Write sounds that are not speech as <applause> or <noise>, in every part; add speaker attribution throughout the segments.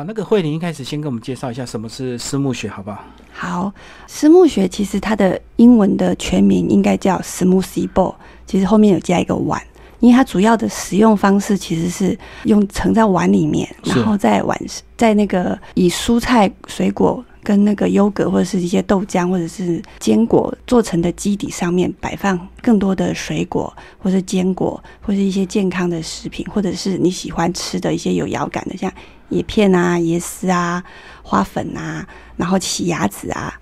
Speaker 1: 好，那个慧玲一开始先跟我们介绍一下什么是私募学，好不好？
Speaker 2: 好，私募学其实它的英文的全名应该叫 Smoothie Bowl，其实后面有加一个碗，因为它主要的使用方式其实是用盛在碗里面，然后在碗在那个以蔬菜、水果跟那个优格或者是一些豆浆或者是坚果做成的基底上面摆放更多的水果或是坚果或是一些健康的食品，或者是你喜欢吃的一些有咬感的，像叶片啊、椰丝啊、花粉啊，然后奇亚籽啊。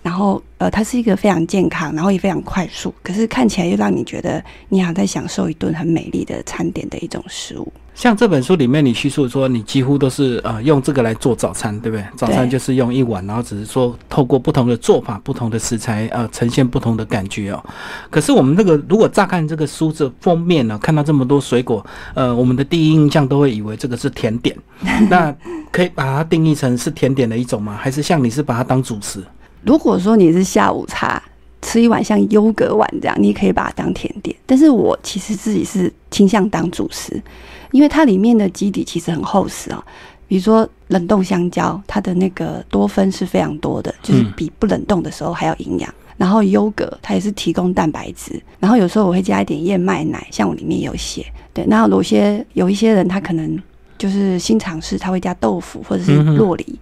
Speaker 2: 然后，呃，它是一个非常健康，然后也非常快速，可是看起来又让你觉得你好像在享受一顿很美丽的餐点的一种食物。
Speaker 1: 像这本书里面，你叙述说你几乎都是呃用这个来做早餐，对不对？早餐就是用一碗，然后只是说透过不同的做法、不同的食材，呃，呈现不同的感觉哦。可是我们那个如果乍看这个书的封面呢，看到这么多水果，呃，我们的第一印象都会以为这个是甜点。那 <laughs> 可以把它定义成是甜点的一种吗？还是像你是把它当主食？
Speaker 2: 如果说你是下午茶吃一碗像优格碗这样，你可以把它当甜点。但是我其实自己是倾向当主食，因为它里面的基底其实很厚实哦。比如说冷冻香蕉，它的那个多酚是非常多的，就是比不冷冻的时候还要营养。然后优格它也是提供蛋白质，然后有时候我会加一点燕麦奶，像我里面有写。对，那有些有一些人他可能就是新尝试，他会加豆腐或者是洛梨。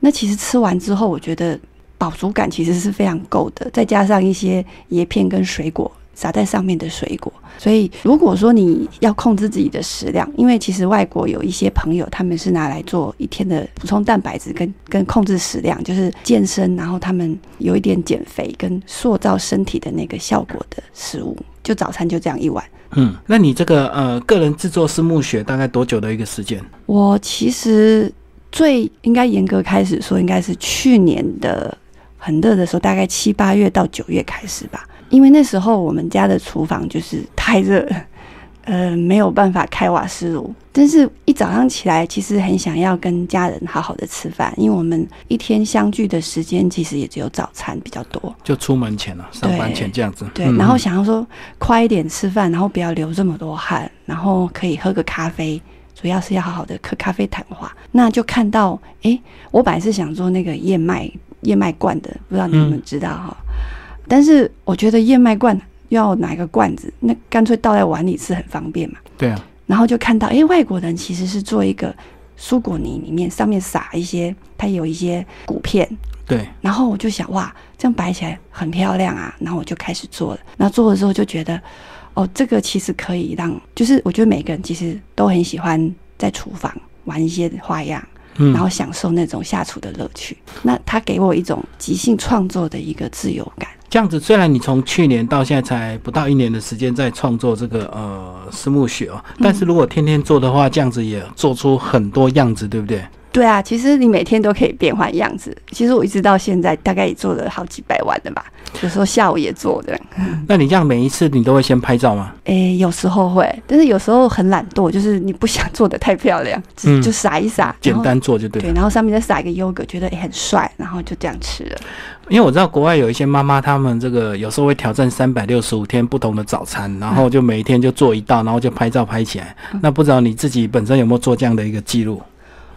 Speaker 2: 那其实吃完之后，我觉得。饱足感其实是非常够的，再加上一些叶片跟水果撒在上面的水果，所以如果说你要控制自己的食量，因为其实外国有一些朋友他们是拿来做一天的补充蛋白质跟跟控制食量，就是健身，然后他们有一点减肥跟塑造身体的那个效果的食物，就早餐就这样一碗。
Speaker 1: 嗯，那你这个呃个人制作是木雪大概多久的一个时间？
Speaker 2: 我其实最应该严格开始说，应该是去年的。很热的时候，大概七八月到九月开始吧，因为那时候我们家的厨房就是太热，<laughs> 呃，没有办法开瓦斯炉。但是，一早上起来，其实很想要跟家人好好的吃饭，因为我们一天相聚的时间其实也只有早餐比较多，
Speaker 1: 就出门前了，上班前这样子。
Speaker 2: 对，然后想要说快一点吃饭，然后不要流这么多汗，然后可以喝个咖啡，主要是要好好的喝咖啡谈话。那就看到，哎，我本来是想做那个燕麦。燕麦罐的，不知道你们知道哈？但是我觉得燕麦罐要拿一个罐子，那干脆倒在碗里吃很方便嘛。
Speaker 1: 对啊。
Speaker 2: 然后就看到，哎，外国人其实是做一个蔬果泥，里面上面撒一些，它有一些谷片。
Speaker 1: 对。
Speaker 2: 然后我就想，哇，这样摆起来很漂亮啊！然后我就开始做了。那做了之后就觉得，哦，这个其实可以让，就是我觉得每个人其实都很喜欢在厨房玩一些花样。然后享受那种下厨的乐趣，那他给我一种即兴创作的一个自由感。
Speaker 1: 这样子，虽然你从去年到现在才不到一年的时间在创作这个呃私募雪哦，但是如果天天做的话，这样子也做出很多样子，对不对？
Speaker 2: 对啊，其实你每天都可以变换样子。其实我一直到现在大概也做了好几百万的吧，有时候下午也做的。<laughs>
Speaker 1: 那你这样每一次你都会先拍照吗？
Speaker 2: 诶，有时候会，但是有时候很懒惰，就是你不想做的太漂亮，就撒一撒，
Speaker 1: 简单做就对。
Speaker 2: 对，然后上面再撒一个优格，觉得诶很帅，然后就这样吃了。
Speaker 1: 因为我知道国外有一些妈妈，她们这个有时候会挑战三百六十五天不同的早餐，然后就每一天就做一道，然后就拍照拍起来。那不知道你自己本身有没有做这样的一个记录？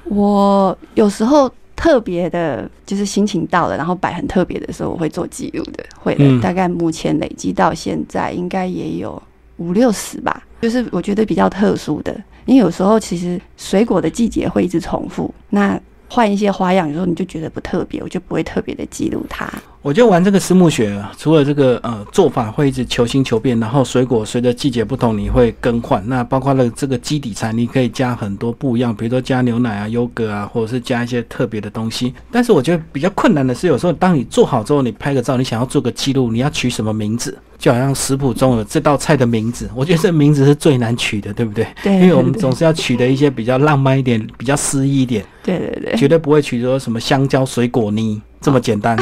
Speaker 2: 我有时候特别的，就是心情到了，然后摆很特别的时候，我会做记录的，会的。大概目前累积到现在，应该也有五六十吧。就是我觉得比较特殊的，因为有时候其实水果的季节会一直重复，那换一些花样，有时候你就觉得不特别，我就不会特别的记录它。
Speaker 1: 我觉得玩这个私募学，除了这个呃做法会一直求新求变，然后水果随着季节不同你会更换，那包括了这个基底餐，你可以加很多不一样，比如说加牛奶啊、优格啊，或者是加一些特别的东西。但是我觉得比较困难的是，有时候当你做好之后，你拍个照，你想要做个记录，你要取什么名字？就好像食谱中有这道菜的名字，我觉得这名字是最难取的，对不对？
Speaker 2: 对，
Speaker 1: 因为我们总是要取的一些比较浪漫一点、比较诗意一点。
Speaker 2: 对对对，
Speaker 1: 绝对不会取说什么香蕉水果泥这么简单。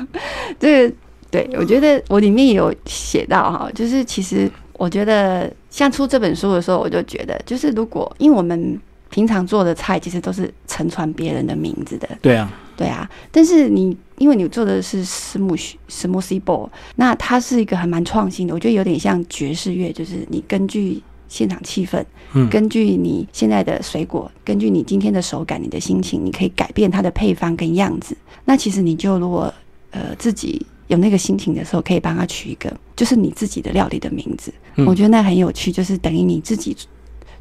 Speaker 1: <laughs>
Speaker 2: 这个对我觉得我里面有写到哈，就是其实我觉得像出这本书的时候，我就觉得就是如果因为我们平常做的菜其实都是承传别人的名字的，
Speaker 1: 对啊，
Speaker 2: 对啊，但是你因为你做的是 smooth smoothie bowl，那它是一个还蛮创新的，我觉得有点像爵士乐，就是你根据现场气氛，
Speaker 1: 嗯，
Speaker 2: 根据你现在的水果，根据你今天的手感、你的心情，你可以改变它的配方跟样子。那其实你就如果呃自己有那个心情的时候，可以帮他取一个就是你自己的料理的名字。
Speaker 1: 嗯
Speaker 2: 我觉得那很有趣，就是等于你自己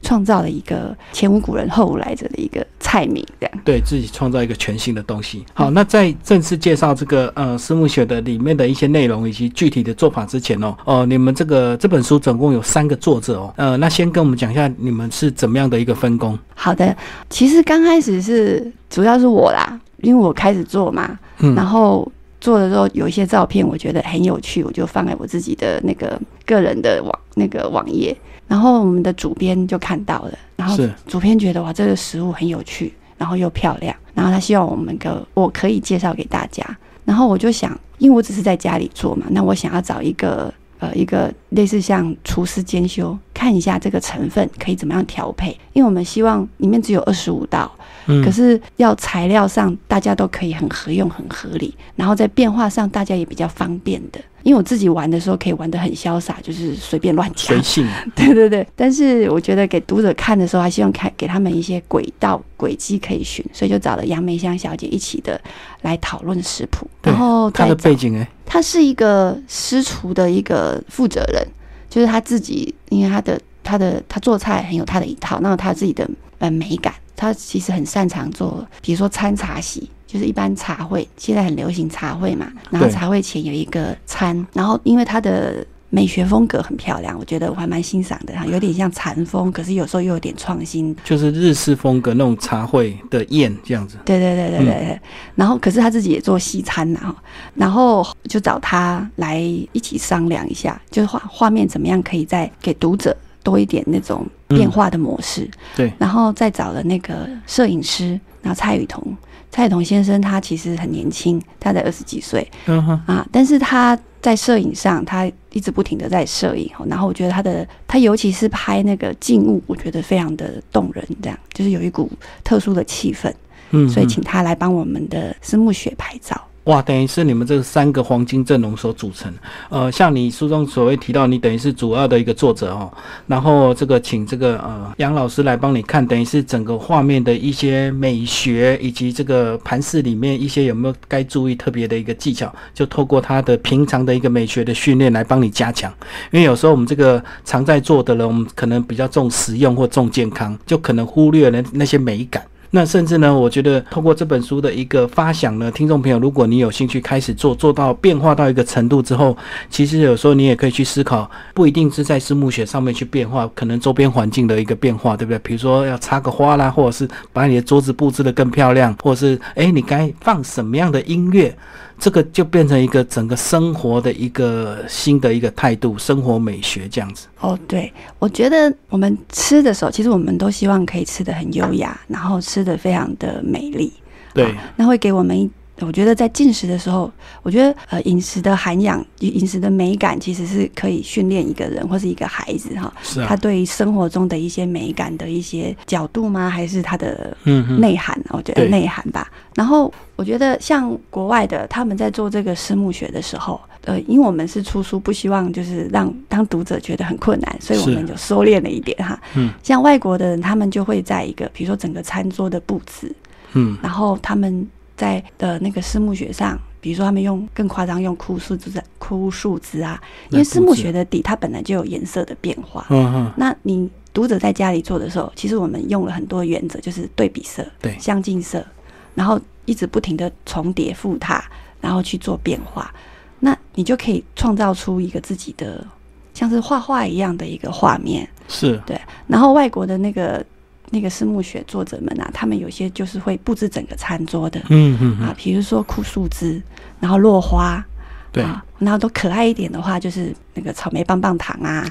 Speaker 2: 创造了一个前无古人后无来者的一个菜名，这样。
Speaker 1: 对自己创造一个全新的东西。好，那在正式介绍这个呃私募学的里面的一些内容以及具体的做法之前哦，哦、你们这个这本书总共有三个作者哦，呃，那先跟我们讲一下你们是怎么样的一个分工？
Speaker 2: 好的，其实刚开始是主要是我啦，因为我开始做嘛，
Speaker 1: 嗯
Speaker 2: 然后做的时候有一些照片，我觉得很有趣，我就放在我自己的那个个人的网那个网页，然后我们的主编就看到了，然后主编觉得哇，这个食物很有趣，然后又漂亮，然后他希望我们个我可以介绍给大家，然后我就想，因为我只是在家里做嘛，那我想要找一个呃一个类似像厨师兼修，看一下这个成分可以怎么样调配，因为我们希望里面只有二十五道，
Speaker 1: 嗯。
Speaker 2: 可是要材料上大家都可以很合用、很合理，然后在变化上大家也比较方便的。因为我自己玩的时候可以玩得很潇洒，就是随便乱加
Speaker 1: 随，性，<laughs>
Speaker 2: 对对对。但是我觉得给读者看的时候，还希望看给他们一些轨道轨迹可以寻，所以就找了杨梅香小姐一起的来讨论食谱，然后
Speaker 1: 他
Speaker 2: 再找
Speaker 1: 的背景哎，
Speaker 2: 她是一个私厨的一个负责人，就是他自己，因为他的他的他做菜很有他的一套，那有他自己的呃美感。他其实很擅长做，比如说餐茶席，就是一般茶会，现在很流行茶会嘛，然后茶会前有一个餐，然后因为他的。美学风格很漂亮，我觉得我还蛮欣赏的哈，有点像禅风，可是有时候又有点创新，
Speaker 1: 就是日式风格那种茶会的宴这样子。
Speaker 2: 对对对对对对。然后，可是他自己也做西餐呐、哈，然后就找他来一起商量一下，就是画画面怎么样可以再给读者多一点那种变化的模式。
Speaker 1: 对，
Speaker 2: 然后再找了那个摄影师，然后蔡雨桐，蔡雨桐先生他其实很年轻，他才二十几岁
Speaker 1: 嗯哼，
Speaker 2: 啊，但是他在摄影上，他一直不停的在摄影，然后我觉得他的他尤其是拍那个静物，我觉得非常的动人，这样就是有一股特殊的气氛，
Speaker 1: 嗯，
Speaker 2: 所以
Speaker 1: 嗯
Speaker 2: 请他来帮我们的思慕雪拍照。
Speaker 1: 哇，等于是你们这三个黄金阵容所组成。呃，像你书中所谓提到，你等于是主要的一个作者哦，然后这个请这个呃杨老师来帮你看，等于是整个画面的一些美学以及这个盘式里面一些有没有该注意特别的一个技巧，就透过他的平常的一个美学的训练来帮你加强。因为有时候我们这个常在做的人，我们可能比较重实用或重健康，就可能忽略了那些美感。那甚至呢，我觉得通过这本书的一个发想呢，听众朋友，如果你有兴趣开始做，做到变化到一个程度之后，其实有时候你也可以去思考，不一定是在私募学上面去变化，可能周边环境的一个变化，对不对？比如说要插个花啦，或者是把你的桌子布置得更漂亮，或者是诶，你该放什么样的音乐，这个就变成一个整个生活的一个新的一个态度，生活美学这样子。
Speaker 2: 哦，对，我觉得我们吃的时候，其实我们都希望可以吃的很优雅，然后吃的非常的美丽。
Speaker 1: 对
Speaker 2: 好，那会给我们一，我觉得在进食的时候，我觉得呃饮食的涵养、饮食的美感，其实是可以训练一个人或是一个孩子哈，他，对于生活中的一些美感的一些角度吗？还是他的
Speaker 1: 嗯，
Speaker 2: 内涵？我觉得内涵吧。然后我觉得像国外的，他们在做这个私募学的时候，呃，因为我们是出书，不希望就是让当读者觉得很困难，所以我们就收敛了一点哈。
Speaker 1: 嗯
Speaker 2: 像外国的人，他们就会在一个比如说整个餐桌的布置，
Speaker 1: 嗯，
Speaker 2: 然后他们在的那个私募学上，比如说他们用更夸张用枯树枝、枯树枝啊，因为私募学的底它本来就有颜色的变化。
Speaker 1: 嗯嗯，
Speaker 2: 那你读者在家里做的时候，其实我们用了很多原则，就是对比色、
Speaker 1: 对。
Speaker 2: 相近色，然后一直不停的重叠复沓，然后去做变化，那你就可以创造出一个自己的像是画画一样的一个画面。
Speaker 1: 是，
Speaker 2: 对，然后外国的那个那个私募学作者们啊，他们有些就是会布置整个餐桌的。
Speaker 1: 嗯嗯嗯，，
Speaker 2: 啊比如说枯树枝，然后落花，
Speaker 1: 对，
Speaker 2: 啊，然后都可爱一点的话，就是那个草莓棒棒糖啊，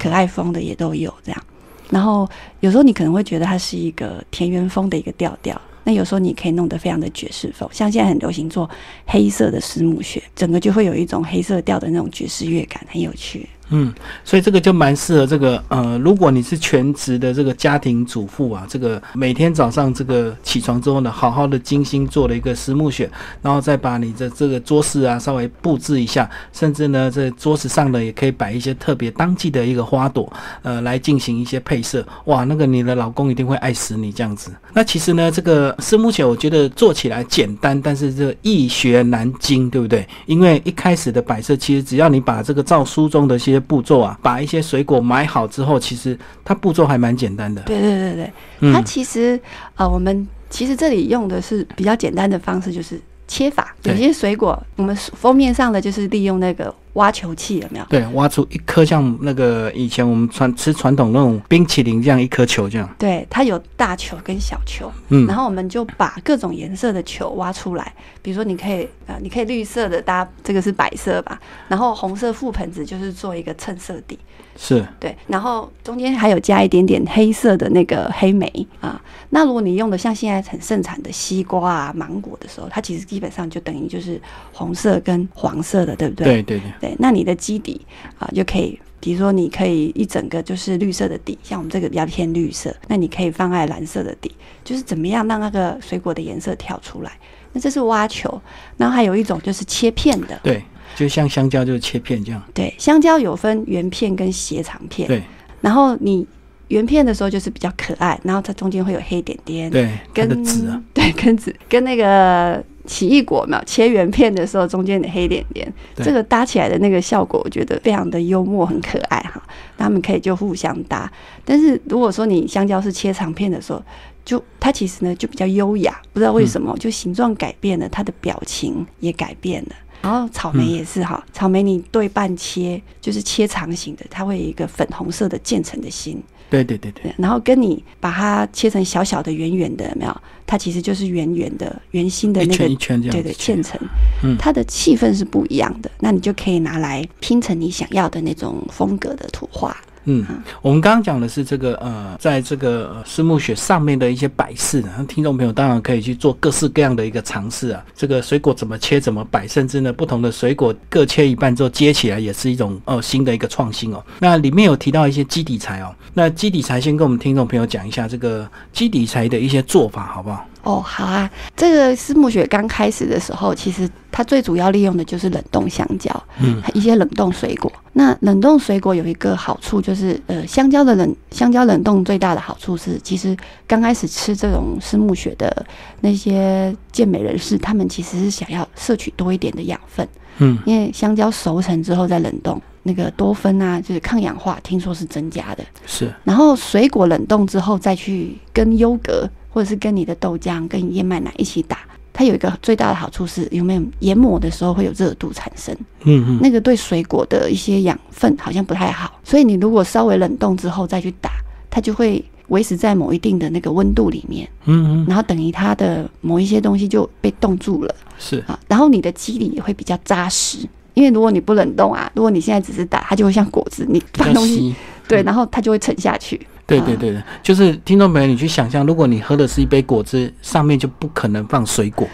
Speaker 2: 可爱风的也都有这样。然后有时候你可能会觉得它是一个田园风的一个调调，那有时候你可以弄得非常的爵士风，像现在很流行做黑色的实木雪，整个就会有一种黑色调的那种爵士乐感，很有趣。
Speaker 1: 嗯，所以这个就蛮适合这个呃，如果你是全职的这个家庭主妇啊，这个每天早上这个起床之后呢，好好的精心做了一个实木选，然后再把你的这个桌饰啊稍微布置一下，甚至呢这桌子上呢也可以摆一些特别当季的一个花朵，呃，来进行一些配色。哇，那个你的老公一定会爱死你这样子。那其实呢，这个实木选我觉得做起来简单，但是这易学难精，对不对？因为一开始的摆设，其实只要你把这个照书中的一些些步骤啊，把一些水果买好之后，其实它步骤还蛮简单的。
Speaker 2: 对对对对，
Speaker 1: 嗯
Speaker 2: 它其实呃，我们其实这里用的是比较简单的方式，就是切法。有些水果，我们封面上的就是利用那个挖球器，有没有？
Speaker 1: 对，挖出一颗像那个以前我们传吃传统那种冰淇淋这样一颗球这样，
Speaker 2: 对，它有大球跟小球，
Speaker 1: 嗯。
Speaker 2: 然后我们就把各种颜色的球挖出来，比如说你可以呃，你可以绿色的搭，这个是白色吧，然后红色覆盆子就是做一个衬色底，
Speaker 1: 是
Speaker 2: 对，然后中间还有加一点点黑色的那个黑莓啊。那如果你用的像现在很盛产的西瓜啊、芒果的时候，它其实基本上就等于就是红色跟黄色的，对不对？
Speaker 1: 对对对，
Speaker 2: 对，那你的基底啊就可以，比如说你可以一整个就是绿色的底，像我们这个比较偏绿色，那你可以放在蓝色的底，就是怎么样让那个水果的颜色跳出来。那这是挖球，然后还有一种就是切片的，
Speaker 1: 对，就像香蕉就是切片这样，
Speaker 2: 对，香蕉有分圆片跟斜长片，
Speaker 1: 对。
Speaker 2: 然后你圆片的时候就是比较可爱，然后它中间会有黑点点，
Speaker 1: 对，
Speaker 2: 跟
Speaker 1: 的籽啊，
Speaker 2: 对，跟籽。跟那个奇异果嘛，切圆片的时候中间的黑点点，这个搭起来的那个效果，我觉得非常的幽默，很可爱哈。他们可以就互相搭，但是如果说你香蕉是切长片的时候，就它其实呢就比较优雅，不知道为什么，就形状改变了，它的表情也改变了。然后草莓也是哈，草莓你对半切，就是切长形的，它会有一个粉红色的渐层的心，
Speaker 1: 对对对对，
Speaker 2: 然后跟你把它切成小小的、圆圆的，有没有？它其实就是圆圆的、圆心的那个
Speaker 1: 一圈一，圈这样
Speaker 2: 对对，渐层
Speaker 1: 嗯，
Speaker 2: 它的气氛是不一样的。那你就可以拿来拼成你想要的那种风格的图画。
Speaker 1: 嗯，我们刚刚讲的是这个呃，在这个呃丝木雪上面的一些摆饰，那听众朋友当然可以去做各式各样的一个尝试啊。这个水果怎么切，怎么摆，甚至呢不同的水果各切一半之后接起来，也是一种呃新的一个创新哦。那里面有提到一些基底材哦，那基底材先跟我们听众朋友讲一下这个基底材的一些做法，好不好？
Speaker 2: 哦，好啊，这个丝木雪刚开始的时候，其实它最主要利用的就是冷冻香蕉，
Speaker 1: 嗯，
Speaker 2: 一些冷冻水果。那冷冻水果有一个好处就是，呃，香蕉的冷香蕉冷冻最大的好处是，其实刚开始吃这种丝木雪的那些健美人士，他们其实是想要摄取多一点的养分，
Speaker 1: 嗯，
Speaker 2: 因为香蕉熟成之后再冷冻，那个多酚啊，就是抗氧化，听说是增加的。
Speaker 1: 是，
Speaker 2: 然后水果冷冻之后再去跟优格或者是跟你的豆浆、跟燕麦奶一起打，它有一个最大的好处是，有没有研磨的时候会有热度产生，
Speaker 1: 嗯嗯，
Speaker 2: 那个对水果的一些养分好像不太好，所以你如果稍微冷冻之后再去打，它就会维持在某一定的那个温度里面，
Speaker 1: 嗯嗯
Speaker 2: 然后等于它的某一些东西就被冻住了
Speaker 1: 是，
Speaker 2: 啊，然后你的肌理也会比较扎实。因为如果你不冷冻啊，如果你现在只是打，它就会像果子，你放东西。对，然后它就会沉下去。
Speaker 1: 对对对对，就是听众朋友，你去想象，如果你喝的是一杯果汁，上面就不可能放水果，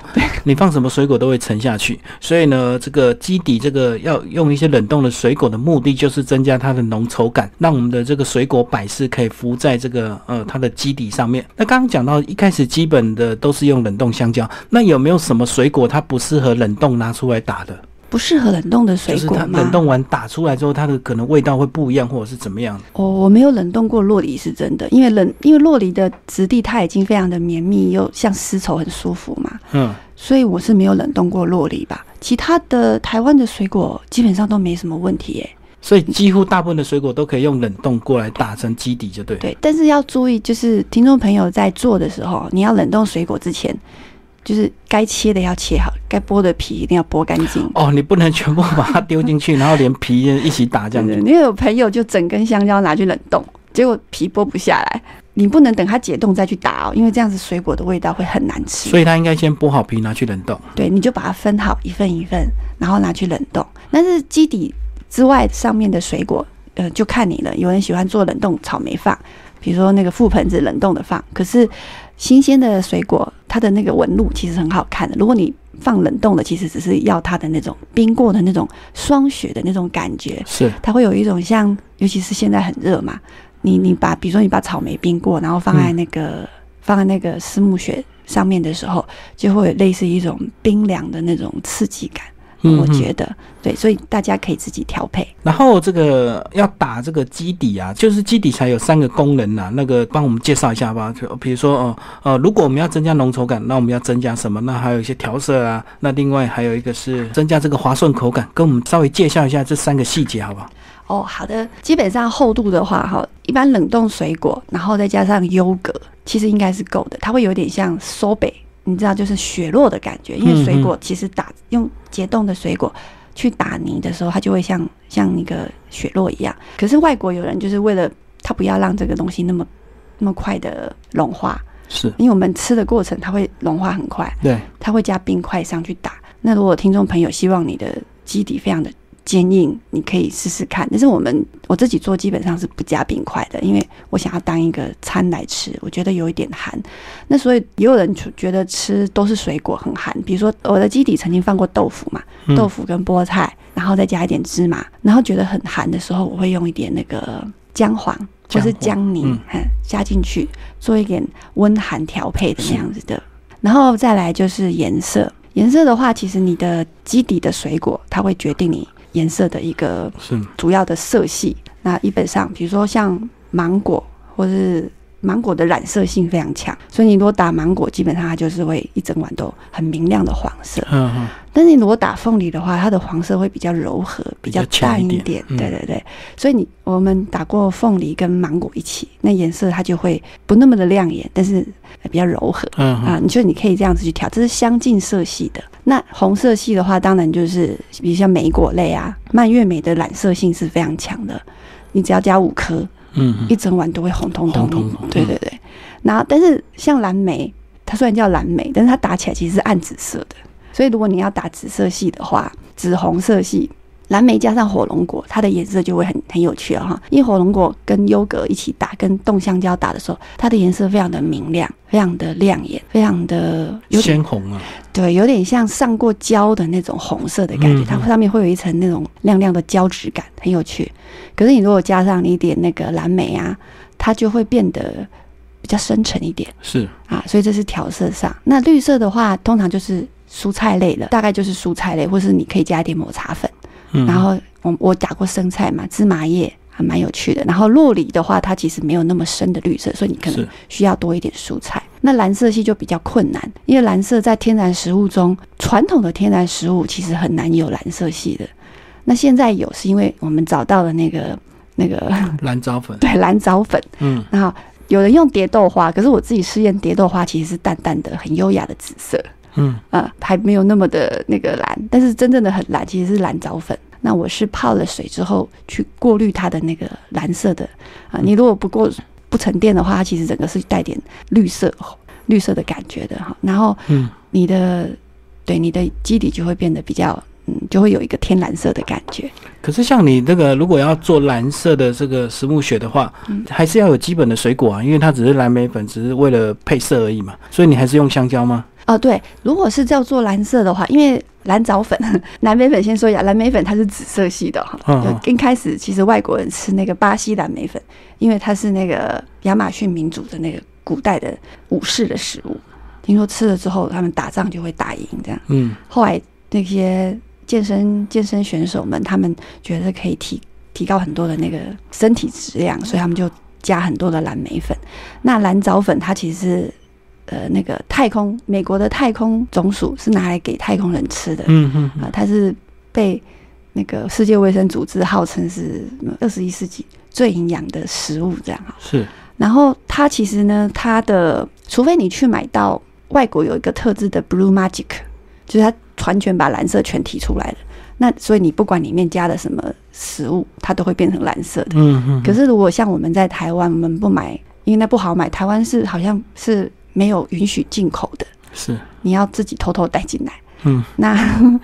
Speaker 1: 你放什么水果都会沉下去。所以呢，这个基底这个要用一些冷冻的水果的目的，就是增加它的浓稠感，让我们的这个水果摆饰可以浮在这个呃它的基底上面。那刚刚讲到一开始基本的都是用冷冻香蕉，那有没有什么水果它不适合冷冻拿出来打的？
Speaker 2: 不适合冷冻的水
Speaker 1: 就是它
Speaker 2: 果吗？
Speaker 1: 冷冻完打出来之后，它的可能味道会不一样，或者是怎么样？
Speaker 2: 哦，我没有冷冻过洛梨是真的，因为冷，因为洛梨的质地它已经非常的绵密，又像丝绸很舒服嘛，
Speaker 1: 嗯。
Speaker 2: 所以我是没有冷冻过洛梨吧。其他的台湾的水果基本上都没什么问题耶。
Speaker 1: 所以几乎大部分的水果都可以用冷冻过来打成基底，就对。
Speaker 2: 对，但是要注意，就是听众朋友在做的时候，你要冷冻水果之前，就是该切的要切好，该剥的皮一定要剥干净。
Speaker 1: 哦，你不能全部把它丢进去，然后连皮一起打这样子。
Speaker 2: 因为有朋友就整根香蕉拿去冷冻，结果皮剥不下来。你不能等它解冻再去打哦，因为这样子水果的味道会很难吃。
Speaker 1: 所以它应该先剥好皮拿去冷冻。
Speaker 2: 对，你就把它分好一份一份，然后拿去冷冻。但是基底之外上面的水果，呃，就看你了。有人喜欢做冷冻草莓放，比如说那个覆盆子冷冻的放，可是新鲜的水果，它的那个纹路其实很好看的。如果你放冷冻的，其实只是要它的那种冰过的那种霜雪的那种感觉，
Speaker 1: 是
Speaker 2: 它会有一种像，尤其是现在很热嘛，你你把比如说你把草莓冰过，然后放在那个、放在那个丝木雪上面的时候，就会有类似一种冰凉的那种刺激感。我觉得对，所以大家可以自己调配。
Speaker 1: 然后这个要打这个基底啊，就是基底才有三个功能呐、那个帮我们介绍一下吧。就比如说哦呃，如果我们要增加浓稠感，那我们要增加什么？那还有一些调色啊。那另外还有一个是增加这个滑顺口感，跟我们稍微介绍一下这三个细节，好不好？
Speaker 2: 哦，好的。基本上厚度的话，哈，一般冷冻水果，然后再加上优格，其实应该是够的。它会有点像收北，你知道，就是雪落的感觉。因为水果其实打用解冻的水果去打泥的时候，它就会像像那个雪落一样。可是外国有人就是为了他不要让这个东西那么那么快的融化，
Speaker 1: 是
Speaker 2: 因为我们吃的过程它会融化很快，
Speaker 1: 对，
Speaker 2: 它会加冰块上去打。那如果听众朋友希望你的基底非常的坚硬，你可以试试看。但是我们我自己做基本上是不加冰块的，因为我想要当一个餐来吃，我觉得有一点寒。那所以也有人觉得吃都是水果很寒，比如说我的基底曾经放过豆腐嘛，
Speaker 1: 嗯
Speaker 2: 豆腐跟菠菜，然后再加一点芝麻，然后觉得很寒的时候，我会用一点那个姜黄或是
Speaker 1: 姜
Speaker 2: 泥
Speaker 1: 嗯
Speaker 2: 嗯加进去，做一点温寒调配的那样子的。然后再来就是颜色，颜色的话，其实你的基底的水果，它会决定你颜色的一个
Speaker 1: 是
Speaker 2: 主要的色系。那基本上，比如说像芒果或是芒果的染色性非常强，所以你如果打芒果，基本上它就是会一整晚都很明亮的黄色。
Speaker 1: 嗯嗯
Speaker 2: 但是你如果打凤梨的话，它的黄色会比较柔和，比较淡一
Speaker 1: 一点嗯
Speaker 2: 对对对，所以你我们打过凤梨跟芒果一起，那颜色它就会不那么的亮眼，但是比较柔和。
Speaker 1: 嗯
Speaker 2: 啊，你就你可以这样子去调，这是相近色系的。那红色系的话，当然就是比如像莓果类啊，蔓越莓的染色性是非常强的，你只要加五颗，
Speaker 1: 嗯
Speaker 2: 一整碗都会红彤彤。
Speaker 1: 红彤彤
Speaker 2: 对对对。然后，但是像蓝莓，它虽然叫蓝莓，但是它打起来其实是暗紫色的。所以如果你要打紫色系的话，紫红色系。蓝莓加上火龙果，它的颜色就会很很有趣了哈。因为火龙果跟优格一起打，跟冻香蕉打的时候，它的颜色非常的明亮，非常的亮眼，非常的
Speaker 1: 鲜红啊，
Speaker 2: 对，有点像上过胶的那种红色的感觉，
Speaker 1: 嗯
Speaker 2: 它上面会有一层那种亮亮的胶质感，很有趣。可是你如果加上一点那个蓝莓啊，它就会变得比较深沉一点
Speaker 1: 是
Speaker 2: 啊，所以这是调色上。那绿色的话，通常就是蔬菜类的，大概就是蔬菜类，或是你可以加一点抹茶粉。
Speaker 1: 嗯，
Speaker 2: 然后我我打过生菜嘛，芝麻叶还蛮有趣的。然后洛梨的话，它其实没有那么深的绿色，所以你可能需要多一点蔬菜。那蓝色系就比较困难，因为蓝色在天然食物中，传统的天然食物其实很难有蓝色系的。那现在有，是因为我们找到了那个那个 <laughs> <laughs>
Speaker 1: 蓝藻粉，
Speaker 2: 对蓝藻粉，
Speaker 1: 嗯
Speaker 2: 然后有人用蝶豆花，可是我自己试验蝶豆花其实是淡淡的、很优雅的紫色。
Speaker 1: 嗯
Speaker 2: 啊，还没有那么的那个蓝，但是真正的很蓝，其实是蓝藻粉。那我是泡了水之后去过滤它的那个蓝色的啊，你如果不过不沉淀的话，它其实整个是带点绿色绿色的感觉的哈。然后
Speaker 1: 嗯
Speaker 2: 你的对你的基底就会变得比较嗯，就会有一个天蓝色的感觉。
Speaker 1: 可是像你这个，如果要做蓝色的这个实木雪的话，
Speaker 2: 嗯
Speaker 1: 还是要有基本的水果啊，因为它只是蓝莓粉，只是为了配色而已嘛。所以你还是用香蕉吗？
Speaker 2: 哦，对，如果是叫做蓝色的话，因为蓝藻粉、<laughs> 蓝莓粉，先说一下，蓝莓粉它是紫色系的哈。
Speaker 1: 嗯
Speaker 2: 一开始其实外国人吃那个巴西蓝莓粉，因为它是那个亚马逊民族的那个古代的武士的食物，听说吃了之后他们打仗就会打赢这样。
Speaker 1: 嗯
Speaker 2: 后来那些健身健身选手们，他们觉得可以提提高很多的那个身体质量，所以他们就加很多的蓝莓粉。那蓝藻粉它其实是呃那个太空美国的太空总署是拿来给太空人吃的，
Speaker 1: 嗯嗯
Speaker 2: 啊，它是被那个世界卫生组织号称是二十一世纪最营养的食物，这样哈。
Speaker 1: 是
Speaker 2: 然后它其实呢，它的除非你去买到外国有一个特制的 Blue Magic，就是它完全把蓝色全提出来了。那所以你不管里面加了什么食物，它都会变成蓝色的。
Speaker 1: 嗯嗯，
Speaker 2: 可是如果像我们在台湾，我们不买，因为那不好买，台湾是好像是没有允许进口的，
Speaker 1: 是
Speaker 2: 你要自己偷偷带进来。
Speaker 1: 嗯
Speaker 2: 那 <laughs>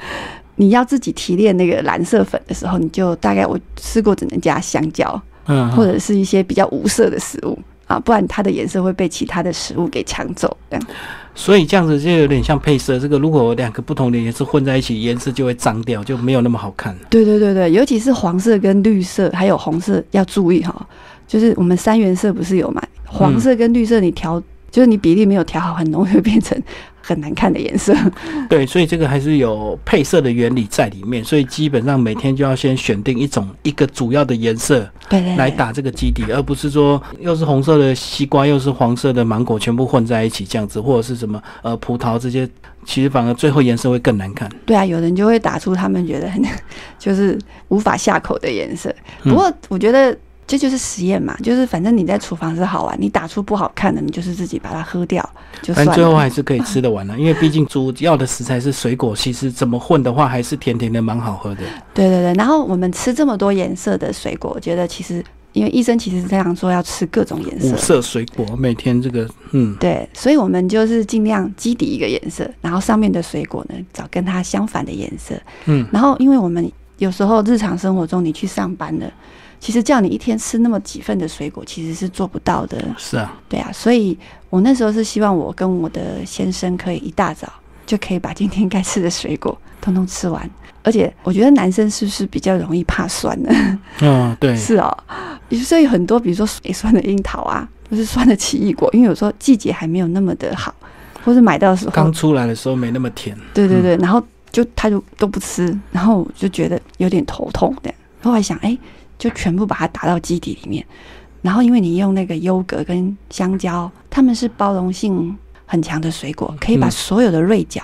Speaker 2: 你要自己提炼那个蓝色粉的时候，你就大概我试过只能加香蕉，
Speaker 1: 嗯，
Speaker 2: 或者是一些比较无色的食物啊，不然它的颜色会被其他的食物给抢走。这样，
Speaker 1: 所以这样子就有点像配色。这个如果两个不同的颜色混在一起，颜色就会脏掉，就没有那么好看。
Speaker 2: 对对对对，尤其是黄色跟绿色还有红色要注意哈，就是我们三原色不是有嘛？黄色跟绿色你调，就是你比例没有调好，很容易会变成。很难看的颜色，<laughs>
Speaker 1: 对，所以这个还是有配色的原理在里面，所以基本上每天就要先选定一种一个主要的颜色，
Speaker 2: 对，
Speaker 1: 来打这个基底，而不是说又是红色的西瓜，又是黄色的芒果，全部混在一起这样子，或者是什么呃葡萄这些，其实反而最后颜色会更难看。
Speaker 2: 对啊，有人就会打出他们觉得很 <laughs> 就是无法下口的颜色，不过我觉得。这就是实验嘛，就是反正你在厨房是好玩，你打出不好看的，你就是自己把它喝掉，就算。
Speaker 1: 但最后还是可以吃得完的，因为毕竟主要的食材是水果，其实怎么混的话，还是甜甜的，蛮好喝的。
Speaker 2: 对对对，然后我们吃这么多颜色的水果，我觉得其实因为医生其实是这样说，要吃各种颜色。
Speaker 1: 五色水果，每天这个嗯。
Speaker 2: 对，所以我们就是尽量基底一个颜色，然后上面的水果呢找跟它相反的颜色。嗯。然后，因为我们有时候日常生活中你去上班的。其实叫你一天吃那么几份的水果，其实是做不到的。
Speaker 1: 是啊，
Speaker 2: 对啊，所以我那时候是希望我跟我的先生可以一大早就可以把今天该吃的水果通通吃完。而且我觉得男生是不是比较容易怕酸呢？
Speaker 1: 嗯，对，
Speaker 2: 是哦。所以很多比如说水酸的樱桃啊，或是酸的奇异果，因为有时候季节还没有那么的好，或是买到的时候
Speaker 1: 刚出来的时候没那么甜。
Speaker 2: 对对对，然后就他就都不吃，然后就觉得有点头痛的。后来想，哎。就全部把它打到基底里面，然后因为你用那个优格跟香蕉，它们是包容性很强的水果，可以把所有的锐角，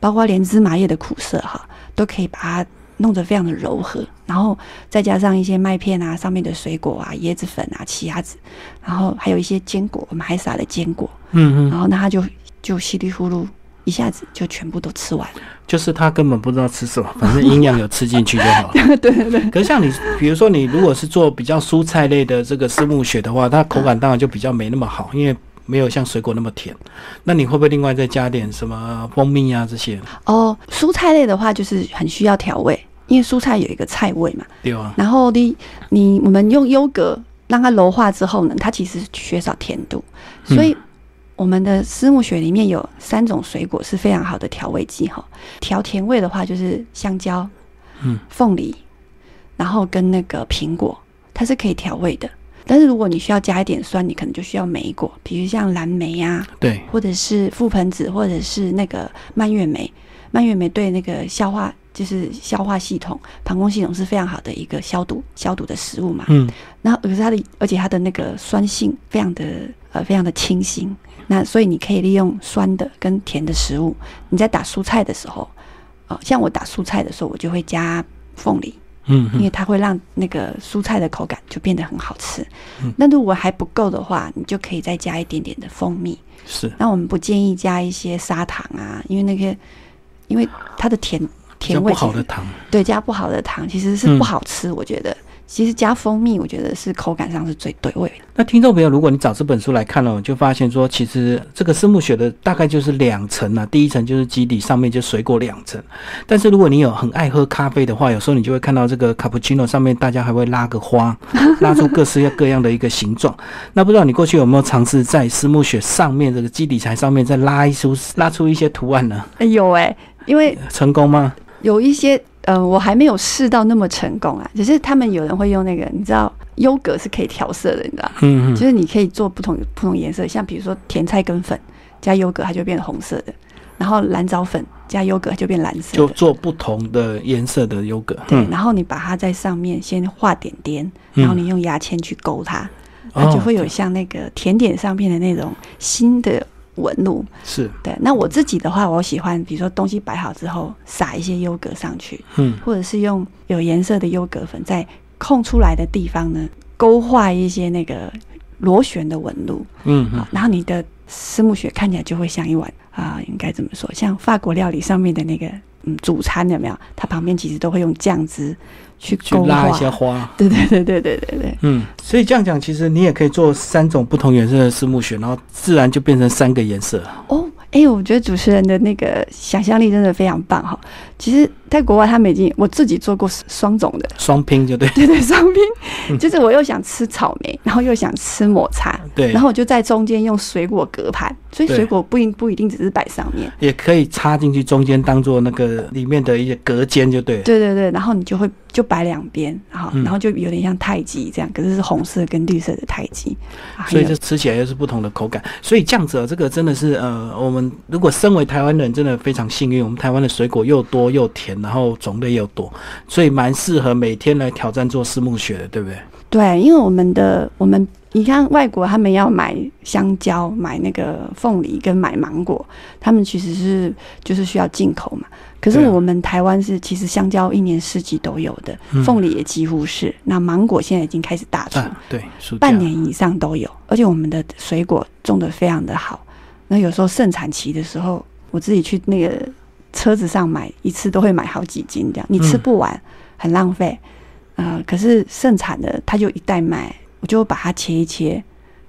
Speaker 2: 包括连芝麻叶的苦涩哈，都可以把它弄得非常的柔和，然后再加上一些麦片啊，上面的水果啊，椰子粉啊，奇亚籽，然后还有一些坚果，我们还撒了坚果，嗯嗯，然后那它就就稀里糊涂。一下子就全部都吃完了，
Speaker 1: 就是他根本不知道吃什么，反正营养有吃进去就好了。<laughs>
Speaker 2: 对对对。
Speaker 1: 可是像你，比如说你如果是做比较蔬菜类的这个丝木雪的话，它口感当然就比较没那么好，因为没有像水果那么甜。那你会不会另外再加点什么蜂蜜啊这些？
Speaker 2: 哦，蔬菜类的话就是很需要调味，因为蔬菜有一个菜味嘛。
Speaker 1: 对啊。
Speaker 2: 然后你你我们用优格让它柔化之后呢，它其实缺少甜度，所以。我们的思木雪里面有三种水果是非常好的调味剂哈，调甜味的话就是香蕉、嗯，凤梨，然后跟那个苹果，它是可以调味的。但是如果你需要加一点酸，你可能就需要莓果，比如像蓝莓呀，
Speaker 1: 对，
Speaker 2: 或者是覆盆子，或者是那个蔓越莓。蔓越莓对那个消化，就是消化系统、膀胱系统是非常好的一个消毒消毒的食物嘛。嗯，然后可是它的，而且它的那个酸性非常的呃，非常的清新。那所以你可以利用酸的跟甜的食物，你在打蔬菜的时候，呃，像我打蔬菜的时候，我就会加凤梨，嗯，因为它会让那个蔬菜的口感就变得很好吃。那如果还不够的话，你就可以再加一点点的蜂蜜。
Speaker 1: 是。
Speaker 2: 那我们不建议加一些砂糖啊，因为那个，因为它的甜甜味
Speaker 1: 不好的糖，
Speaker 2: 对，加不好的糖其实是不好吃，我觉得。其实加蜂蜜，我觉得是口感上是最对味的。
Speaker 1: 那听众朋友，如果你找这本书来看了，就发现说，其实这个丝慕雪的大概就是两层啊。第一层就是基底，上面就水果两层。但是如果你有很爱喝咖啡的话，有时候你就会看到这个卡布奇诺上面，<laughs> 大家还会拉个花，拉出各式各样的一个形状。那不知道你过去有没有尝试在丝慕雪上面这个基底材上面再拉一出拉出一些图案呢？
Speaker 2: 有哎，因为
Speaker 1: 成功吗？
Speaker 2: 有一些。嗯，我还没有试到那么成功啊。只是他们有人会用那个，你知道，优格是可以调色的，你知道嗯嗯。就是你可以做不同不同颜色，像比如说甜菜根粉加优格，它就变红色的；然后蓝藻粉加优格就变蓝色。
Speaker 1: 就做不同的颜色的优格。
Speaker 2: 对，然后你把它在上面先画点点，然后你用牙签去勾它，它就会有像那个甜点上面的那种新的。纹路
Speaker 1: 是
Speaker 2: 对，那我自己的话，我喜欢比如说东西摆好之后撒一些优格上去，嗯，或者是用有颜色的优格粉在空出来的地方呢勾画一些那个螺旋的纹路，嗯，好，然后你的丝木雪看起来就会像一碗啊，应该怎么说？像法国料理上面的那个嗯主餐有没有？它旁边其实都会用酱汁。去去
Speaker 1: 拉一些花，<laughs>
Speaker 2: 对对对对对对对，
Speaker 1: 嗯，所以这样讲，其实你也可以做三种不同颜色的丝木选，然后自然就变成三个颜色。
Speaker 2: 哦，哎，我觉得主持人的那个想象力真的非常棒哈。其实在国外他们已经我自己做过双种的，
Speaker 1: 双拼就对，
Speaker 2: 对对，<laughs> 双拼，就是我又想吃草莓，然后又想吃抹茶，
Speaker 1: 对，
Speaker 2: 然后我就在中间用水果隔盘，所以水果不一不一定只是摆上面，
Speaker 1: 也可以插进去中间当做那个里面的一些隔间就对。了。
Speaker 2: 对对对，然后你就会就摆两边，然后
Speaker 1: 嗯。
Speaker 2: 然后就有点像太极这样，可是是红色跟绿色的太极，啊
Speaker 1: 所以这吃起来又是不同的口感，所以这样子、哦，这个真的是呃，我们如果身为台湾人，真的非常幸运，我们台湾的水果又多又甜，然后种类又多，所以蛮适合每天来挑战做丝木雪的，对不对？
Speaker 2: 对，因为我们的我们你看外国他们要买香蕉、买那个凤梨跟买芒果，他们其实是就是需要进口嘛。可是我们台湾是其实香蕉一年四季都有的，
Speaker 1: 嗯
Speaker 2: 凤梨也几乎是，那芒果现在已经开始大出，
Speaker 1: 啊，对，
Speaker 2: 半年以上都有，而且我们的水果种的非常的好。那有时候盛产期的时候，我自己去那个车子上买一次都会买好几斤这样，你吃
Speaker 1: 嗯
Speaker 2: 不完，很浪费。呃，可是盛产的他就一袋卖，我就把它切一切，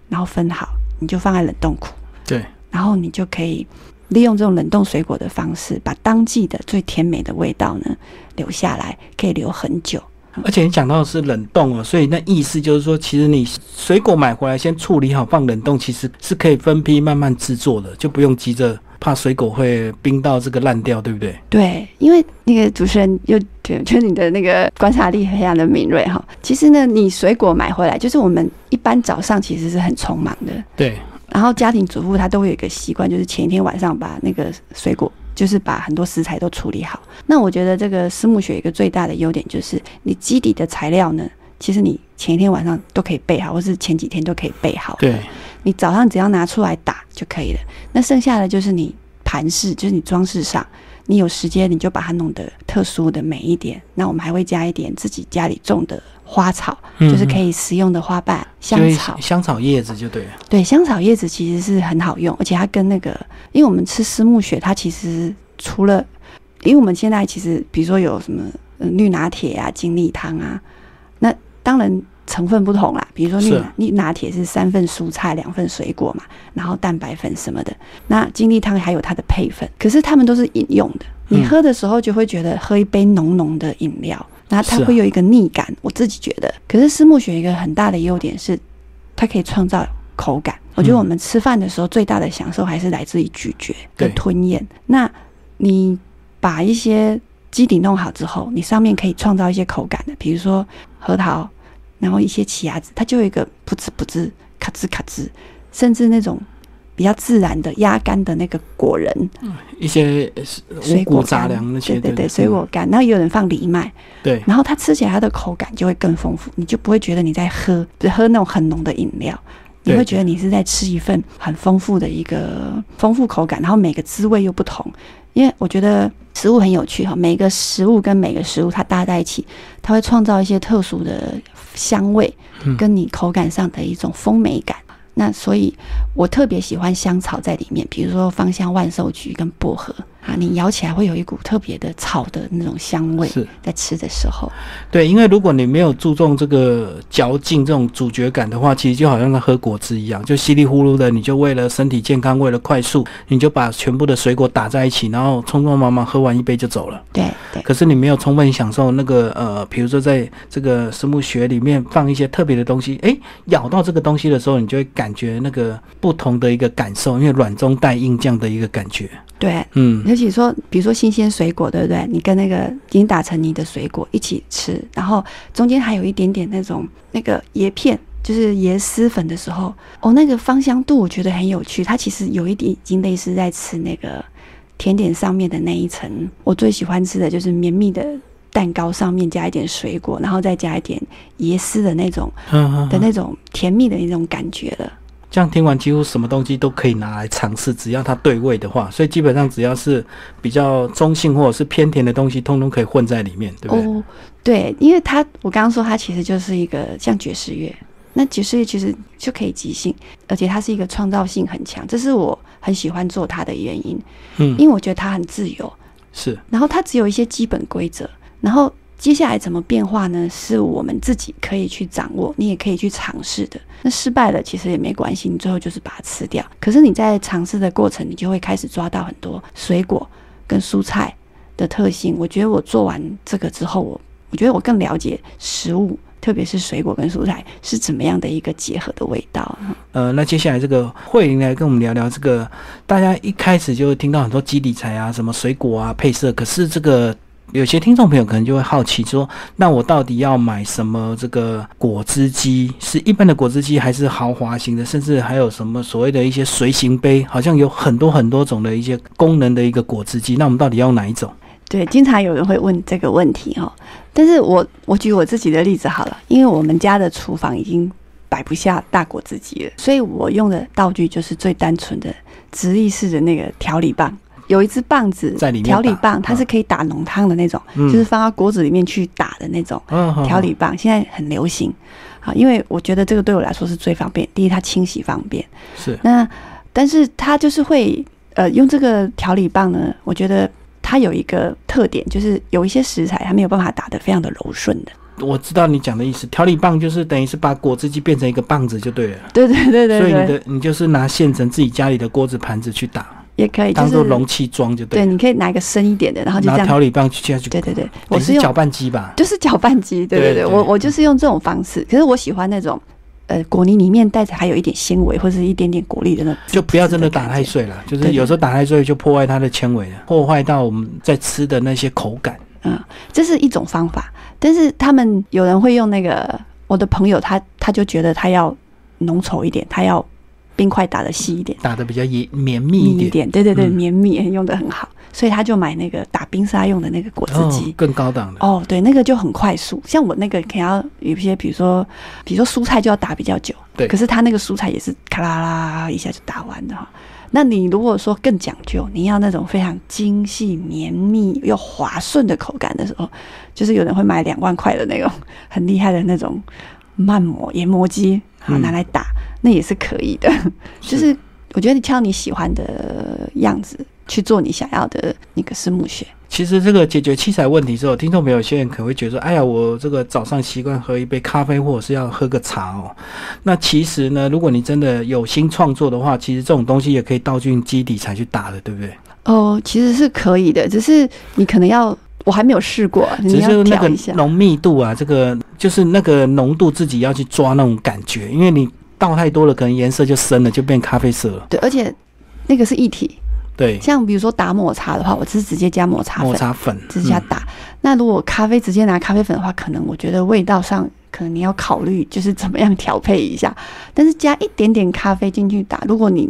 Speaker 2: 然后分好，你就放在冷冻库，
Speaker 1: 对，
Speaker 2: 然后你就可以利用这种冷冻水果的方式，把当季的最甜美的味道呢留下来，可以留很久。
Speaker 1: 而且你讲到的是冷冻哦，所以那意思就是说，其实你水果买回来先处理好放冷冻，其实是可以分批慢慢制作的，就不用急着怕水果会冰到这个烂掉，对不对？
Speaker 2: 对，因为那个主持人又对，就是你的那个观察力非常的敏锐哈。其实呢，你水果买回来，就是我们一般早上其实是很匆忙的，
Speaker 1: 对，
Speaker 2: 然后家庭主妇她都会有一个习惯，就是前一天晚上把那个水果，就是把很多食材都处理好。那我觉得这个私木学一个最大的优点就是，你基底的材料呢，其实你前一天晚上都可以备好，或是前几天都可以备好。
Speaker 1: 对，
Speaker 2: 你早上只要拿出来打就可以了。那剩下的就是你盘饰，就是你装饰上，你有时间你就把它弄得特殊的美一点。那我们还会加一点自己家里种的花草，就是可
Speaker 1: 以
Speaker 2: 以食用的花瓣、香草。
Speaker 1: 香草叶子就对了。
Speaker 2: 对，香草叶子其实是很好用，而且它跟那个，因为我们吃丝木雪，它其实除了，因为我们现在其实比如说有什么、呃、绿拿铁啊、精力汤啊，那当然成分不同啦。比如说你
Speaker 1: 你
Speaker 2: 拿铁是三份蔬菜、两份水果嘛，然后蛋白粉什么的。那精力汤还有它的配粉，可是它们都是饮用的。你
Speaker 1: 嗯
Speaker 2: 喝的时候就会觉得喝一杯浓浓的饮料，那它会有一个腻感。我自己觉得，可是丝慕雪一个很大的优点是，它可以创造口感。我觉得
Speaker 1: 嗯
Speaker 2: 我们吃饭的时候最大的享受还是来自于咀嚼跟吞咽。那你把一些基底弄好之后，你上面可以创造一些口感的，比如说核桃，然后一些奇亚籽，它就有一个噗吱噗吱、咔吱咔吱，甚至那种比较自然的压干的那个果仁、
Speaker 1: 一些呃
Speaker 2: 水果
Speaker 1: 杂，粮那些，
Speaker 2: 对对对，
Speaker 1: 嗯
Speaker 2: 水果干，然后也有人放藜麦，
Speaker 1: 对。
Speaker 2: 然后它吃起来它的口感就会更丰富，你就不会觉得你在喝喝那种很浓的饮料，你会觉得你是在吃一份很丰富的一个丰富口感，然后每个滋味又不同。因为我觉得食物很有趣哈，每个食物跟每个食物它搭在一起，它会创造一些特殊的香味
Speaker 1: 嗯，
Speaker 2: 跟你口感上的一种丰美感。那所以，我特别喜欢香草在里面，比如说芳香万寿菊跟薄荷啊，你咬起来会有一股特别的草的那种香味，
Speaker 1: 是
Speaker 2: 在吃的时候。
Speaker 1: 对，因为如果你没有注重这个嚼劲、这种咀嚼感的话，其实就好像在喝果汁一样，就稀里呼噜的，你就为了身体健康，为了快速，你就把全部的水果打在一起，然后匆匆忙忙喝完一杯就走了。
Speaker 2: 对对
Speaker 1: 可是你没有充分享受那个呃，比如说在这个生物学里面放一些特别的东西，诶，咬到这个东西的时候，你就会感觉那个不同的一个感受，因为软中带硬这样的一个感觉。
Speaker 2: 对，
Speaker 1: 嗯，
Speaker 2: 尤其说，比如说新鲜水果，对不对？你跟那个已经打成泥的水果一起吃，然后中间还有一点点那种那个椰片，就是椰丝粉的时候，哦，那个芳香度我觉得很有趣。它其实有一点已经类似在吃那个甜点上面的那一层。我最喜欢吃的就是绵密的蛋糕上面加一点水果，然后再加一点椰丝的那种
Speaker 1: 嗯
Speaker 2: 的那种甜蜜的那种感觉了。
Speaker 1: 这样听完，几乎什么东西都可以拿来尝试，只要它对味的话。所以基本上只要是比较中性或者是偏甜的东西，通通可以混在里面，对不对？
Speaker 2: 哦，对，因为它我刚刚说它其实就是一个像爵士乐，那爵士乐其实就可以即兴，而且它是一个创造性很强，这是我很喜欢做它的原因，
Speaker 1: 嗯，
Speaker 2: 因为我觉得它很自由，
Speaker 1: 是
Speaker 2: 然后它只有一些基本规则，然后接下来怎么变化呢？是我们自己可以去掌握，你也可以去尝试的。那失败了其实也没关系，你最后就是把它吃掉。可是你在尝试的过程，你就会开始抓到很多水果跟蔬菜的特性，我觉得我做完这个之后，我我觉得我更了解食物，特别是水果跟蔬菜是怎么样的一个结合的味道。
Speaker 1: 呃，那接下来这个慧玲来跟我们聊聊这个，大家一开始就听到很多基底材啊，什么水果啊配色，可是这个。有些听众朋友可能就会好奇说，那我到底要买什么这个果汁机？是一般的果汁机，还是豪华型的？甚至还有什么所谓的一些随行杯？好像有很多很多种的一些功能的一个果汁机。那我们到底要哪一种？
Speaker 2: 对，经常有人会问这个问题哈。但是我我举我自己的例子好了，因为我们家的厨房已经摆不下大果汁机了，所以我用的道具就是最单纯的直立式的那个调理棒。有一支棒子，在里面调理棒，它是可以打浓汤的那种，就是放到锅子里面去打的那种调理棒，现在很流行。好，因为我觉得这个对我来说是最方便。第一，它清洗方便。
Speaker 1: 是。
Speaker 2: 那但是它就是会，呃，用这个调理棒呢，我觉得它有一个特点，就是有一些食材它没有办法打得非常的柔顺的。
Speaker 1: 我知道你讲的意思，调理棒就是等于是把果汁机变成一个棒子就对了。
Speaker 2: 对对对对。
Speaker 1: 所以你的你就是拿现成自己家里的锅子盘子去打。
Speaker 2: 也可以，
Speaker 1: 当做容器装就对。
Speaker 2: 对，你可以拿一个深一点的，然后就这样。
Speaker 1: 拿调理棒去下去。
Speaker 2: 对对对，
Speaker 1: 我是搅拌机吧？
Speaker 2: 就是搅拌机，对对对。我我就是用这种方式，可是我喜欢那种，呃，果泥里面带着还有一点纤维或者一点点果粒的那种。
Speaker 1: 就不要真的打太碎了，就是有时候打太碎就破坏它的纤维了，破坏到我们在吃的那些口感。
Speaker 2: 嗯，这是一种方法，但是他们有人会用那个，我的朋友他他就觉得他要浓稠一点，他要。冰块打的细一点，
Speaker 1: 打的比较绵绵密一点，
Speaker 2: 对对对，绵密用的很好，所以他就买那个打冰沙用的那个果汁机，
Speaker 1: 更高档的。
Speaker 2: 哦，对，那个就很快速。像我那个可能要有一些，比如说，比如说蔬菜就要打比较久，
Speaker 1: 对，
Speaker 2: 可是他那个蔬菜也是咔啦啦一下就打完的哈。那你如果说更讲究，你要那种非常精细、绵密又滑顺的口感的时候，就是有人会买两万块的那种很厉害的那种慢磨研磨机，好拿来打。那也是可以的，<laughs> 就是我觉得你挑你喜欢的样子去做你想要的那个私募学。
Speaker 1: 其实这个解决器材问题之后，听众朋友有些人可能会觉得说：“哎呀，我这个早上习惯喝一杯咖啡，或者是要喝个茶哦。”那其实呢，如果你真的有心创作的话，其实这种东西也可以倒进基底才去打的，对不对？
Speaker 2: 哦，其实是可以的，只是你可能要，我还没有试过，
Speaker 1: 只是那个浓密度啊，这个就是那个浓度自己要去抓那种感觉，因为你。倒太多了，可能颜色就深了，就变咖啡色了。
Speaker 2: 对，而且那个是一体。
Speaker 1: 对，
Speaker 2: 像比如说打抹茶的话，我是直接加抹茶粉
Speaker 1: 抹茶粉，
Speaker 2: 直接加打。那如果咖啡直接拿咖啡粉的话，可能我觉得味道上可能你要考虑就是怎么样调配一下。但是加一点点咖啡进去打，如果你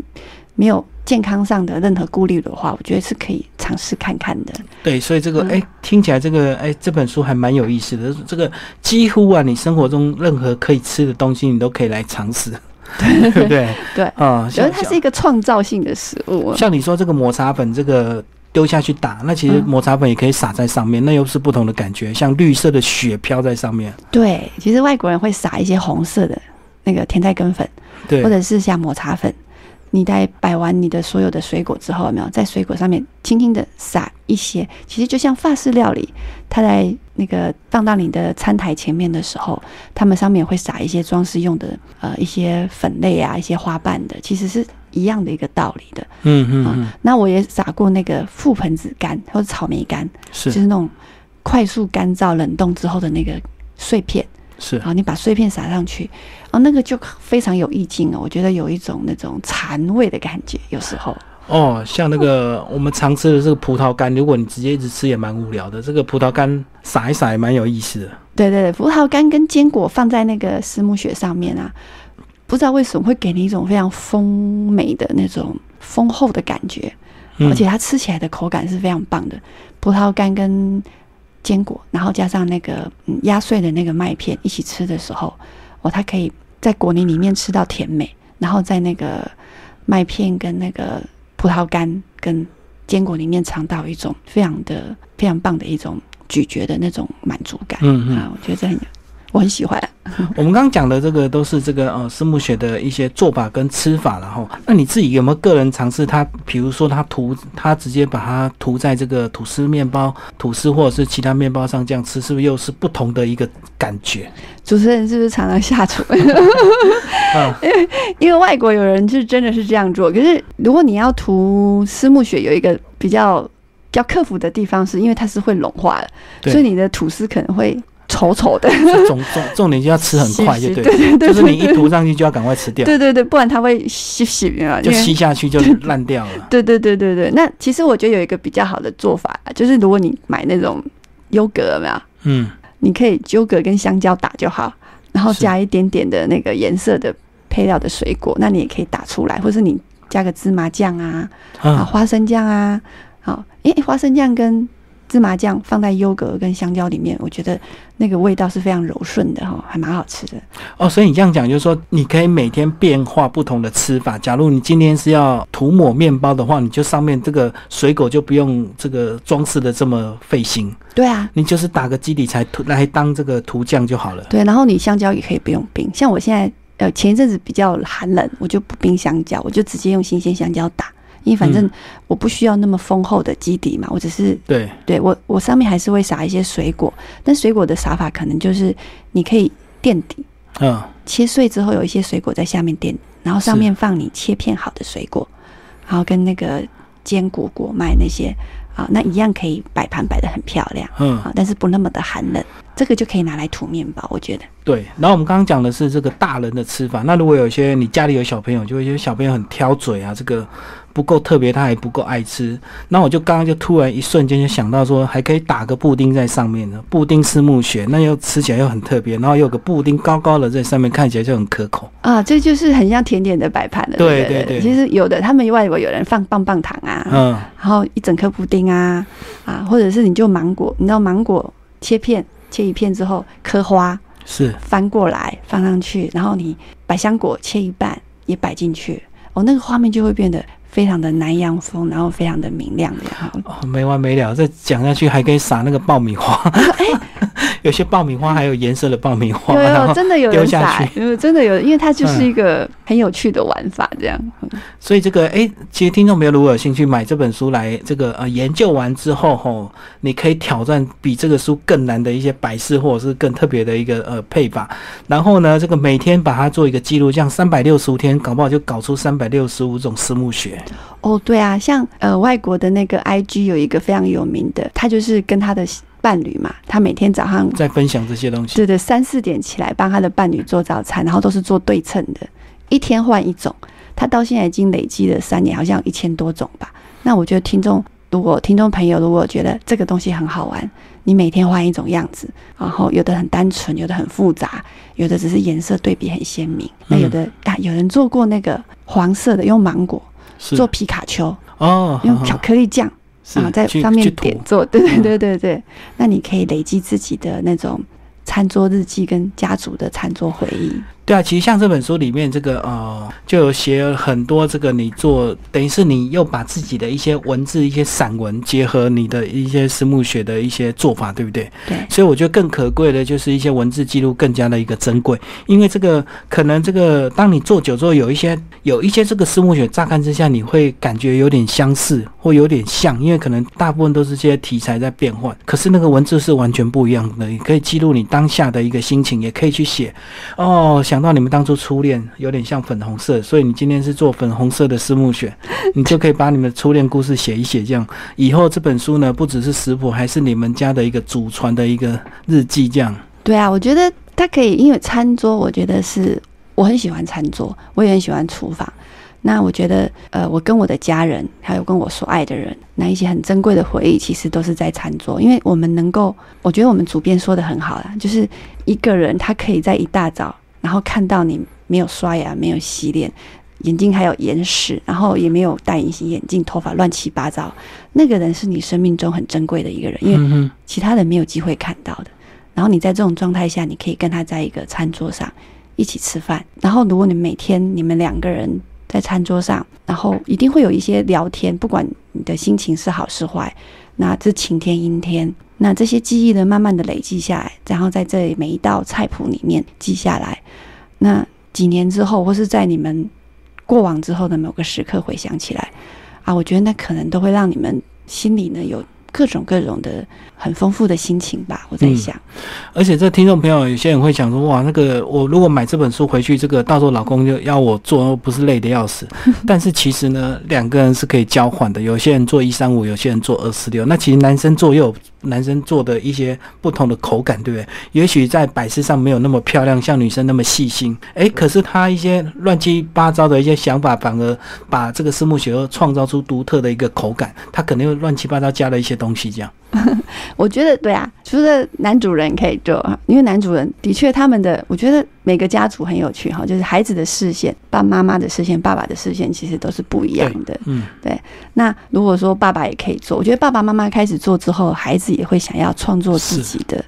Speaker 2: 没有。健康上的任何顾虑的话，我觉得是可以尝试看看的。
Speaker 1: 对，所以这个哎，听起来这个哎，这本书还蛮有意思的。这个几乎啊，你生活中任何可以吃的东西，你都可以来尝试，对 <laughs> 不对？
Speaker 2: 对啊，觉得它是一个创造性的食物。
Speaker 1: 像你说这个抹茶粉，这个丢下去打，那其实抹茶粉也可以撒在上面，那又是不同的感觉，像绿色的雪飘在上面。
Speaker 2: 对，其实外国人会撒一些红色的那个甜菜根粉，
Speaker 1: 对，
Speaker 2: 或者是像抹茶粉。你在摆完你的所有的水果之后，有没有在水果上面轻轻的撒一些？其实就像法式料理，它在那个放到你的餐台前面的时候，他们上面会撒一些装饰用的呃一些粉类啊，一些花瓣的，其实是一样的一个道理的。
Speaker 1: 嗯嗯嗯。
Speaker 2: 那我也撒过那个覆盆子干或者草莓干，
Speaker 1: 是
Speaker 2: 就是那种快速干燥冷冻之后的那个碎片。
Speaker 1: 是
Speaker 2: 啊，你把碎片撒上去，哦，那个就非常有意境哦。我觉得有一种那种禅味的感觉，有时候。
Speaker 1: 哦，像那个我们常吃的这个葡萄干，如果你直接一直吃也蛮无聊的。这个葡萄干撒一撒也蛮有意思的。
Speaker 2: 对对对，葡萄干跟坚果放在那个丝木雪上面啊，不知道为什么会给你一种非常丰美的那种丰厚的感觉，而且它吃起来的口感是非常棒的。葡萄干跟坚果，然后加上那个嗯压碎的那个麦片一起吃的时候，哦，它可以在果泥里面吃到甜美，然后在那个麦片跟那个葡萄干跟坚果里面尝到一种非常的非常棒的一种咀嚼的那种满足感。嗯嗯，啊，我觉得这很。我很喜欢。<laughs>
Speaker 1: 我们刚刚讲的这个都是这个呃，私木雪的一些做法跟吃法，然后那你自己有没有个人尝试？它比如说它涂，它直接把它涂在这个吐司面包、吐司或者是其他面包上这样吃，是不是又是不同的一个感觉？
Speaker 2: 主持人是不是常常下厨？<laughs> 因为因为外国有人是真的是这样做，可是如果你要涂私木雪，有一个比较要克服的地方是因为它是会融化的，所以你的吐司可能会稠稠的。<laughs>
Speaker 1: 重重重点就要吃很快，<laughs> 就对了，
Speaker 2: 对对对
Speaker 1: 就是你一涂上去就要赶快吃掉，
Speaker 2: 对对对，不然它会吸吸啊，
Speaker 1: 就吸下去就烂掉了。<laughs>
Speaker 2: 对对对对对，那其实我觉得有一个比较好的做法啊，就是如果你买那种优格有没有？
Speaker 1: 嗯，
Speaker 2: 你可以优格跟香蕉打就好，然后加一点点的那个颜色的配料的水果，那你也可以打出来，或是你加个芝麻酱啊，啊
Speaker 1: 啊，
Speaker 2: 花生酱啊，好，诶，花生酱跟芝麻酱放在优格跟香蕉里面，我觉得那个味道是非常柔顺的哈，还蛮好吃的。
Speaker 1: 哦，所以你这样讲就是说，你可以每天变化不同的吃法。假如你今天是要涂抹面包的话，你就上面这个水果就不用这个装饰的这么费心，
Speaker 2: 对啊，
Speaker 1: 你就是打个基底才涂来当这个涂酱就好了。
Speaker 2: 对，然后你香蕉也可以不用冰，像我现在呃前一阵子比较寒冷，我就不冰香蕉，我就直接用新鲜香蕉打，因为反正
Speaker 1: 嗯
Speaker 2: 我不需要那么丰厚的基底嘛，我只是
Speaker 1: 对，
Speaker 2: 对我我上面还是会撒一些水果，但水果的撒法可能就是你可以垫底，
Speaker 1: 嗯，
Speaker 2: 切碎之后有一些水果在下面垫，然后上面放你切片好的水果，然后跟那个坚果果麦那些啊，那一样可以摆盘摆的很漂亮
Speaker 1: 嗯，
Speaker 2: 啊，但是不那么的寒冷，这个就可以拿来涂面包，我觉得。
Speaker 1: 对。然后我们刚刚讲的是这个大人的吃法，那如果有一些你家里有小朋友，就会有些小朋友很挑嘴啊，这个不够特别，他还不够爱吃。那我就刚刚就突然一瞬间就想到说，还可以打个布丁在上面呢，布丁是木屑，那又吃起来又很特别，然后有个布丁高高的在上面，看起来就很可口。
Speaker 2: 啊，这就是很像甜点的摆盘了。
Speaker 1: 对
Speaker 2: 对
Speaker 1: 对对
Speaker 2: 其实有的他们外国有人放棒棒糖啊，
Speaker 1: 嗯，
Speaker 2: 然后一整颗布丁啊啊，或者是你就芒果，你知道芒果切片切一片之后，颗花
Speaker 1: 是
Speaker 2: 翻过来放上去，然后你百香果切一半也摆进去，哦，那个画面就会变得非常的南洋风，然后非常的明亮的哈。
Speaker 1: 哦，没完没了，再讲下去还可以撒那个爆米花。<laughs> <laughs> 有些爆米花还有颜色的爆米花，
Speaker 2: 有有真的有人
Speaker 1: 丢下
Speaker 2: 撒，
Speaker 1: 去
Speaker 2: 嗯，真的有，因为它就是一个很有趣的玩法，这样。嗯
Speaker 1: 所以这个哎，其实听众朋友如果有兴趣买这本书来这个呃研究完之后吼，你可以挑战比这个书更难的一些摆饰或者是更特别的一个呃配法，然后呢，这个每天把它做一个记录，这样三百六十五天，搞不好就搞出三百六十五种私募学。
Speaker 2: 哦，对啊，像呃外国的那个 IG 有一个非常有名的，他就是跟他的伴侣嘛，他每天早上
Speaker 1: 在分享这些东西。
Speaker 2: 对对三四点起来帮他的伴侣做早餐，然后都是做对称的，一天换一种。他到现在已经累积了三年，好像有一千多种吧。那我觉得听众如果听众朋友如果觉得这个东西很好玩，你每天换一种样子，然后有的很单纯，有的很复杂，有的只是颜色对比很鲜明。那有的、啊，有人做过那个黄色的，用芒果
Speaker 1: 是
Speaker 2: 做皮卡丘，
Speaker 1: 哦，
Speaker 2: 用巧克力酱。
Speaker 1: 是
Speaker 2: 啊，在上面点做，对对
Speaker 1: 嗯
Speaker 2: 对对对，那你可以累积自己的那种餐桌日记跟家族的餐桌回忆。
Speaker 1: 对啊，其实像这本书里面这个呃，就有写很多这个你做，等于是你又把自己的一些文字、一些散文结合你的一些私募学的一些做法，对不对？
Speaker 2: 对
Speaker 1: 所以我觉得更可贵的就是一些文字记录更加的一个珍贵，因为这个可能这个当你做久之后，有一些有一些这个私募学，乍看之下你会感觉有点相似或有点像，因为可能大部分都是这些题材在变换，可是那个文字是完全不一样的，你可以记录你当下的一个心情，也可以去写哦，想想到你们当初初恋有点像粉红色，所以你今天是做粉红色的私募选，<laughs> 你就可以把你们初恋故事写一写，这样以后这本书呢，不只是食谱，还是你们家的一个祖传的一个日记，这样。
Speaker 2: 对啊，我觉得它可以，因为餐桌，我觉得是我很喜欢餐桌，我也很喜欢厨房。那我觉得，呃，我跟我的家人，还有跟我所爱的人，那一些很珍贵的回忆，其实都是在餐桌，因为我们能够，我觉得我们主编说的很好啦，就是一个人他可以在一大早，然后看到你没有刷牙、没有洗脸，眼睛还有眼屎，然后也没有戴隐形眼镜，头发乱七八糟，那个人是你生命中很珍贵的一个人，因为其他人没有机会看到的。然后你在这种状态下，你可以跟他在一个餐桌上一起吃饭。然后如果你每天你们两个人在餐桌上，然后一定会有一些聊天，不管你的心情是好是坏，那这晴天阴天，那这些记忆呢，慢慢的累积下来，然后在这每一道菜谱里面记下来。那几年之后，或是在你们过往之后的某个时刻回想起来，啊，我觉得那可能都会让你们心里呢有各种各种的很丰富的心情吧。我在想，
Speaker 1: 而且这听众朋友有些人会想说，哇，那个我如果买这本书回去，这个到时候老公就要我做，不是累得要死。<laughs> 但是其实呢，两个人是可以交换的，有些人做一三五，有些人做二四六。那其实男生做又有男生做的一些不同的口感，对不对？也许在摆饰上没有那么漂亮，像女生那么细心，诶，可是他一些乱七八糟的一些想法，反而把这个私募雪又创造出独特的一个口感。他可能又乱七八糟加了一些东西，这样。<laughs>
Speaker 2: 我觉得对啊，除了男主人可以做，因为男主人的确他们的，我觉得每个家族很有趣哈，就是孩子的视线、爸妈妈的视线、爸爸的视线，其实都是不一样的。
Speaker 1: 嗯，
Speaker 2: 对。那如果说爸爸也可以做，我觉得爸爸妈妈开始做之后，孩子也会想要创作自己的。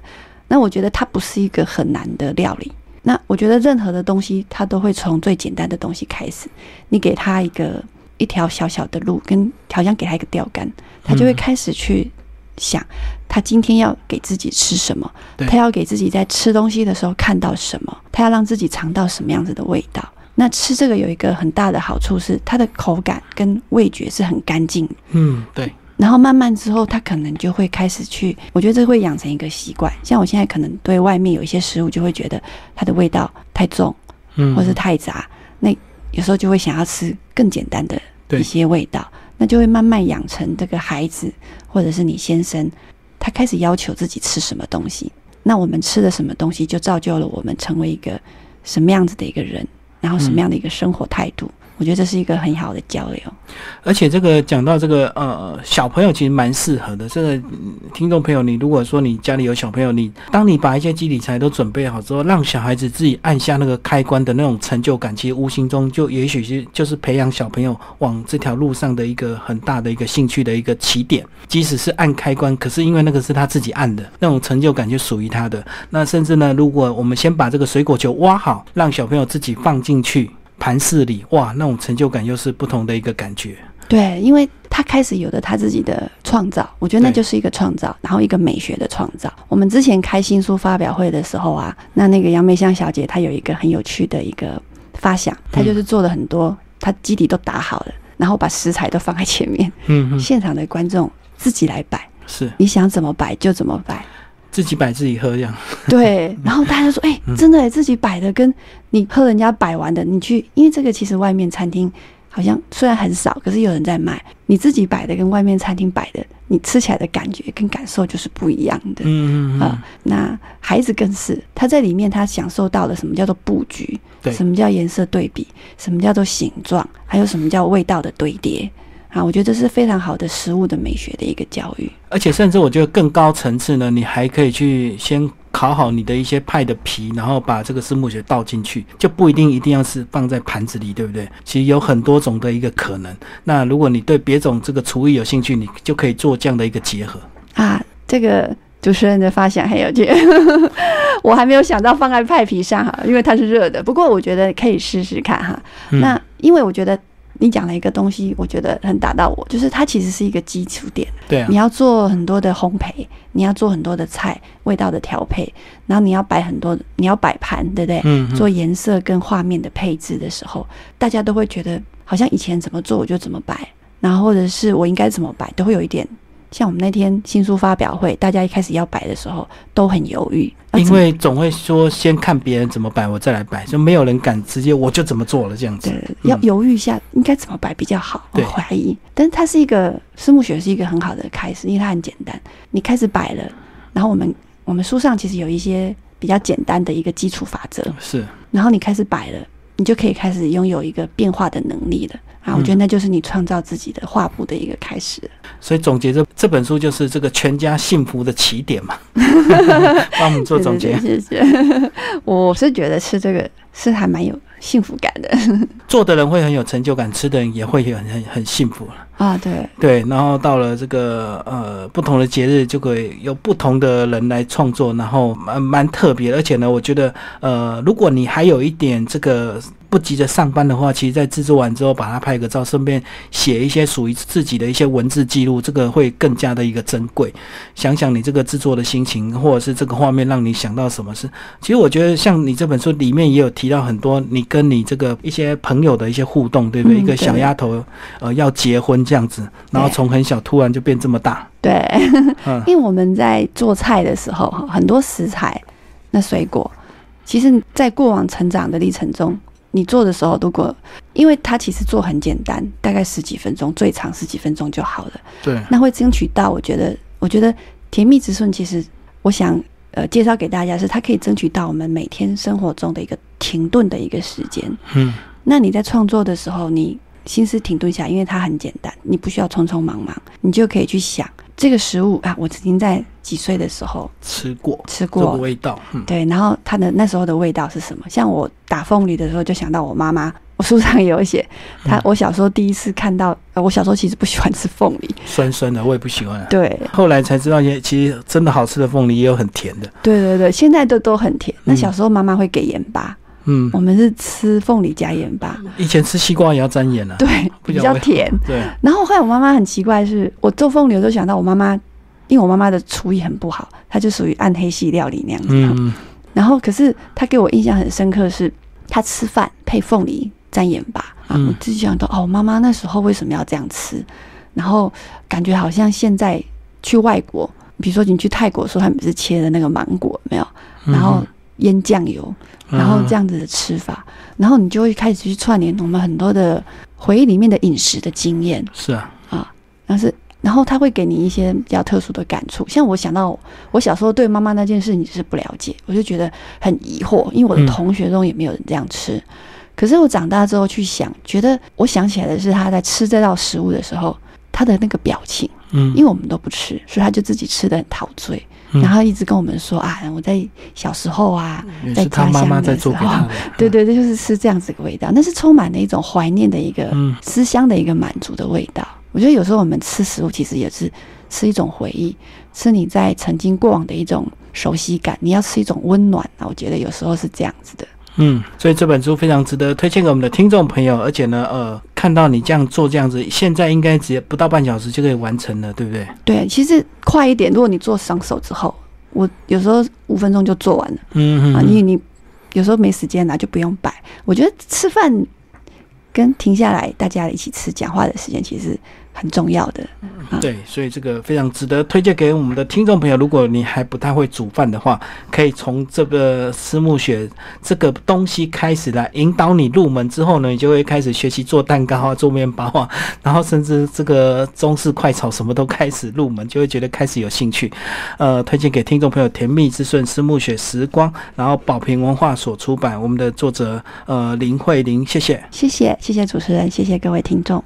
Speaker 2: 那我觉得它不是一个很难的料理。那我觉得任何的东西，它都会从最简单的东西开始。你给他一个一条小小的路，跟好像给他一个钓竿，他就会开始去。想他今天要给自己吃什么？他要给自己在吃东西的时候看到什么？他要让自己尝到什么样子的味道？那吃这个有一个很大的好处是，它的口感跟味觉是很干净。
Speaker 1: 嗯，对。
Speaker 2: 然后慢慢之后，他可能就会开始去，我觉得这会养成一个习惯。像我现在可能对外面有一些食物，就会觉得它的味道太重，嗯，或是太杂。那有时候就会想要吃更简单的一些味道。那就会慢慢养成这个孩子，或者是你先生，他开始要求自己吃什么东西。那我们吃的什么东西，就造就了我们成为一个什么样子的一个人，然后什么样的一个生活态度。我觉得这是一个很好的交流，
Speaker 1: 而且这个讲到这个呃小朋友其实蛮适合的。这个听众朋友，你如果说你家里有小朋友，你当你把一些基理材都准备好之后，让小孩子自己按下那个开关的那种成就感，其实无形中就也许是就是培养小朋友往这条路上的一个很大的一个兴趣的一个起点。即使是按开关，可是因为那个是他自己按的，那种成就感就属于他的。那甚至呢，如果我们先把这个水果球挖好，让小朋友自己放进去。盘式里哇，那种成就感又是不同的一个感觉。
Speaker 2: 对，因为他开始有了他自己的创造，我觉得那就是一个创造，然后一个美学的创造。我们之前开新书发表会的时候啊，那那个杨梅香小姐她有一个很有趣的一个发想，她就是做了很多，她基底都打好了，然后把食材都放在前面，嗯，现场的观众自己来摆，
Speaker 1: 是
Speaker 2: 你想怎么摆就怎么摆。
Speaker 1: 自己摆自己喝这样，<laughs> <laughs>
Speaker 2: 对，然后大家就说：“哎，真的，自己摆的跟你喝人家摆完的，你去，因为这个其实外面餐厅好像虽然很少，可是有人在卖。你自己摆的跟外面餐厅摆的，你吃起来的感觉跟感受就是不一样的。嗯嗯啊，那孩子更是他在里面，他享受到了什么叫做布局，什么叫颜色对比，什么叫做形状，还有什么叫味道的堆叠。”啊，我觉得这是非常好的食物的美学的一个教育，
Speaker 1: 而且甚至我觉得更高层次呢，你还可以去先烤好你的一些派的皮，然后把这个丝木雪倒进去，就不一定一定要是放在盘子里，对不对？其实有很多种的一个可能。那如果你对别种这个厨艺有兴趣，你就可以做这样的一个结合。
Speaker 2: 啊，这个主持人的发想很有趣，<laughs> 我还没有想到放在派皮上哈，因为它是热的。不过我觉得可以试试看哈。那因为我觉得。你讲了一个东西，我觉得很打到我，就是它其实是一个基础点。
Speaker 1: 对啊，
Speaker 2: 你要做很多的烘焙，你要做很多的菜，味道的调配，然后你要摆很多，你要摆盘，对不对？嗯。做颜色跟画面的配置的时候，大家都会觉得好像以前怎么做我就怎么摆，然后或者是我应该怎么摆，都会有一点。像我们那天新书发表会，大家一开始要摆的时候都很犹豫，
Speaker 1: 因为总会说先看别人怎么摆，我再来摆，就没有人敢直接我就怎么做了这样子。
Speaker 2: 对，要犹豫一下应该怎么摆比较好。我怀疑，但是它是一个私募学是一个很好的开始，因为它很简单。你开始摆了，然后我们我们书上其实有一些比较简单的一个基础法则，
Speaker 1: 是，
Speaker 2: 然后你开始摆了，你就可以开始拥有一个变化的能力了。啊，我觉得那就是你创造自己的画布的一个开始。
Speaker 1: 所以总结这这本书就是这个全家幸福的起点嘛。<laughs> 帮我们做总结，
Speaker 2: 谢谢。我是觉得吃这个是还蛮有幸福感的。<laughs>
Speaker 1: 做的人会很有成就感，吃的人也会很很很幸福了。
Speaker 2: 啊，对
Speaker 1: 对，然后到了这个呃不同的节日，就会有不同的人来创作，然后蛮蛮特别。而且呢，我觉得呃，如果你还有一点这个。不急着上班的话，其实在制作完之后，把它拍个照，顺便写一些属于自己的一些文字记录，这个会更加的一个珍贵。想想你这个制作的心情，或者是这个画面让你想到什么事。其实我觉得，像你这本书里面也有提到很多你跟你这个一些朋友的一些互动，对不对？
Speaker 2: 嗯
Speaker 1: 一个小丫头，呃，要结婚这样子，然后从很小突然就变这么大，
Speaker 2: 对，<laughs>
Speaker 1: 嗯
Speaker 2: 因为我们在做菜的时候，哈，很多食材、那水果，其实，在过往成长的历程中，你做的时候，如果因为它其实做很简单，大概十几分钟，最长十几分钟就好了。
Speaker 1: 对，
Speaker 2: 那会争取到，我觉得，我觉得甜蜜之瞬，其实我想呃介绍给大家是，它可以争取到我们每天生活中的一个停顿的一个时间。
Speaker 1: 嗯，
Speaker 2: 那你在创作的时候，你心思停顿下，因为它很简单，你不需要匆匆忙忙，你就可以去想这个食物啊，我曾经在几岁的时候
Speaker 1: 吃过
Speaker 2: 吃
Speaker 1: 这个
Speaker 2: 过，
Speaker 1: 味道，嗯，
Speaker 2: 对，然后它的那时候的味道是什么？像我打凤梨的时候，就想到我妈妈。我书上也有写，她
Speaker 1: 嗯
Speaker 2: 我小时候第一次看到，呃，我小时候其实不喜欢吃凤梨，
Speaker 1: 酸酸的，我也不喜欢。
Speaker 2: 对，
Speaker 1: 后来才知道，也其实真的好吃的凤梨也有很甜的。
Speaker 2: 对对对，现在都都很甜。那
Speaker 1: 嗯
Speaker 2: 小时候妈妈会给盐巴，
Speaker 1: 嗯
Speaker 2: 我，们是吃凤梨加盐巴，
Speaker 1: 以前吃西瓜也要沾盐啊。
Speaker 2: 对，比较甜。<laughs>
Speaker 1: 对，
Speaker 2: 然后后来我妈妈很奇怪是，我做凤梨的时候想到我妈妈，因为我妈妈的厨艺很不好，她就属于暗黑系料理那样子。
Speaker 1: 嗯，
Speaker 2: 然后可是她给我印象很深刻是，她吃饭配凤梨沾盐巴啊，
Speaker 1: 嗯
Speaker 2: 我自己想到哦，妈妈那时候为什么要这样吃？然后感觉好像现在去外国，比如说你去泰国的时候，他们不是切的那个芒果没有，然后腌酱油，
Speaker 1: 嗯
Speaker 2: 然后这样子的吃法，然后你就会开始去串联我们很多的回忆里面的饮食的经验。
Speaker 1: 是啊，
Speaker 2: 啊，但是然后他会给你一些比较特殊的感触，像我想到我小时候对妈妈那件事情是不了解，我就觉得很疑惑，因为我的
Speaker 1: 嗯。
Speaker 2: 同学中也没有人这样吃。可是我长大之后去想，觉得我想起来的是他在吃这道食物的时候，他的那个表情，
Speaker 1: 嗯，
Speaker 2: 因为我们都不吃，所以他就自己吃的很陶醉，
Speaker 1: 嗯
Speaker 2: 然后一直跟我们说啊，我在小时候啊，在家乡的时候。<laughs> 对对对，就是吃这样子的味道，那是充满了一种怀念的一个
Speaker 1: 嗯
Speaker 2: 思乡的一个满足的味道。我觉得有时候我们吃食物其实也是吃一种回忆，吃你在曾经过往的一种熟悉感，你要吃一种温暖啊。我觉得有时候是这样子的。
Speaker 1: 嗯，所以这本书非常值得推荐给我们的听众朋友，而且呢，呃，看到你这样做这样子，现在应该只不到半小时就可以完成了，对不对？
Speaker 2: 对，其实快一点，如果你做上手之后，我有时候五分钟就做完了。
Speaker 1: 嗯嗯
Speaker 2: 啊，你你有时候没时间拿就不用摆。我觉得吃饭跟停下来大家一起吃讲话的时间其实很重要的。
Speaker 1: 对，所以这个非常值得推荐给我们的听众朋友。如果你还不太会煮饭的话，可以从这个思慕雪这个东西开始来引导你入门。之后呢，你就会开始学习做蛋糕啊、做面包啊，然后甚至这个中式快炒什么都开始入门，就会觉得开始有兴趣。呃，推荐给听众朋友《甜蜜之顺思慕雪时光》，然后宝瓶文化所出版，我们的作者呃林慧玲，谢谢。
Speaker 2: 谢谢，谢谢主持人，谢谢各位听众。